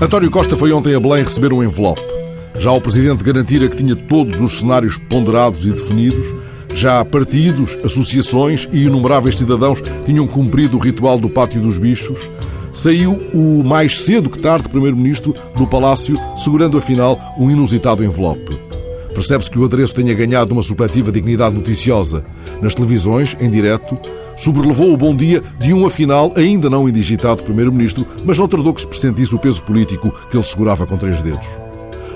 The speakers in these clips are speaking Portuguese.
António Costa foi ontem a Belém receber um envelope. Já o Presidente garantira que tinha todos os cenários ponderados e definidos, já partidos, associações e inumeráveis cidadãos tinham cumprido o ritual do Pátio dos Bichos, saiu o mais cedo que tarde Primeiro-Ministro do Palácio, segurando afinal um inusitado envelope. Percebe-se que o adereço tenha ganhado uma supletiva dignidade noticiosa. Nas televisões, em direto, sobrelevou o bom dia de um afinal ainda não indigitado Primeiro-Ministro, mas não tardou que se pressentisse o peso político que ele segurava com três dedos.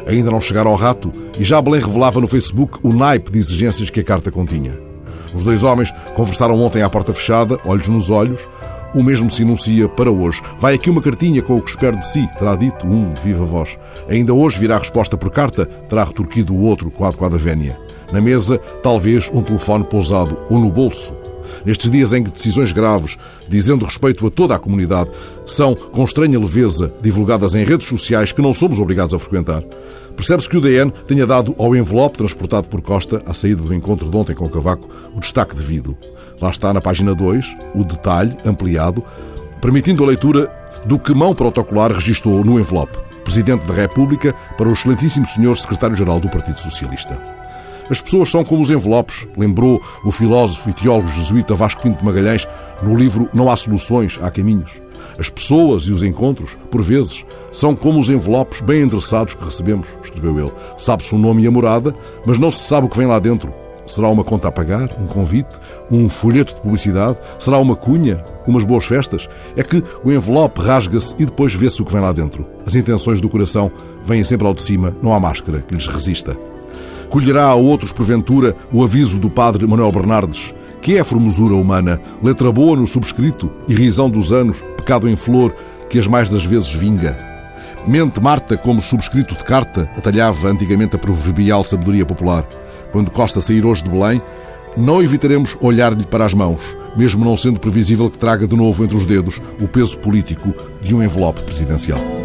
Ainda não chegara ao rato e já Belém revelava no Facebook o naipe de exigências que a carta continha. Os dois homens conversaram ontem à porta fechada, olhos nos olhos. O mesmo se enuncia para hoje. Vai aqui uma cartinha com o que espero de si, terá dito um de viva voz. Ainda hoje virá a resposta por carta, terá retorquido o outro, quadro quadra vénia. Na mesa, talvez um telefone pousado ou no bolso. Nestes dias em que decisões graves, dizendo respeito a toda a comunidade, são, com estranha leveza, divulgadas em redes sociais que não somos obrigados a frequentar, percebe-se que o DN tenha dado ao envelope transportado por Costa, à saída do encontro de ontem com o Cavaco, o destaque devido. Lá está na página 2 o detalhe ampliado, permitindo a leitura do que mão protocolar registrou no envelope. Presidente da República para o excelentíssimo senhor secretário-geral do Partido Socialista. As pessoas são como os envelopes, lembrou o filósofo e teólogo jesuíta Vasco Pinto Magalhães no livro Não há soluções, há caminhos. As pessoas e os encontros, por vezes, são como os envelopes bem endereçados que recebemos, escreveu ele. Sabe-se o nome e a morada, mas não se sabe o que vem lá dentro. Será uma conta a pagar, um convite, um folheto de publicidade? Será uma cunha, umas boas festas? É que o envelope rasga-se e depois vê-se o que vem lá dentro. As intenções do coração vêm sempre ao de cima, não há máscara que lhes resista. Colherá a outros, porventura, o aviso do padre Manuel Bernardes, que é a formosura humana, letra boa no subscrito e risão dos anos, pecado em flor, que as mais das vezes vinga. Mente Marta como subscrito de carta, atalhava antigamente a proverbial sabedoria popular. Quando Costa sair hoje de Belém, não evitaremos olhar-lhe para as mãos, mesmo não sendo previsível que traga de novo entre os dedos o peso político de um envelope presidencial.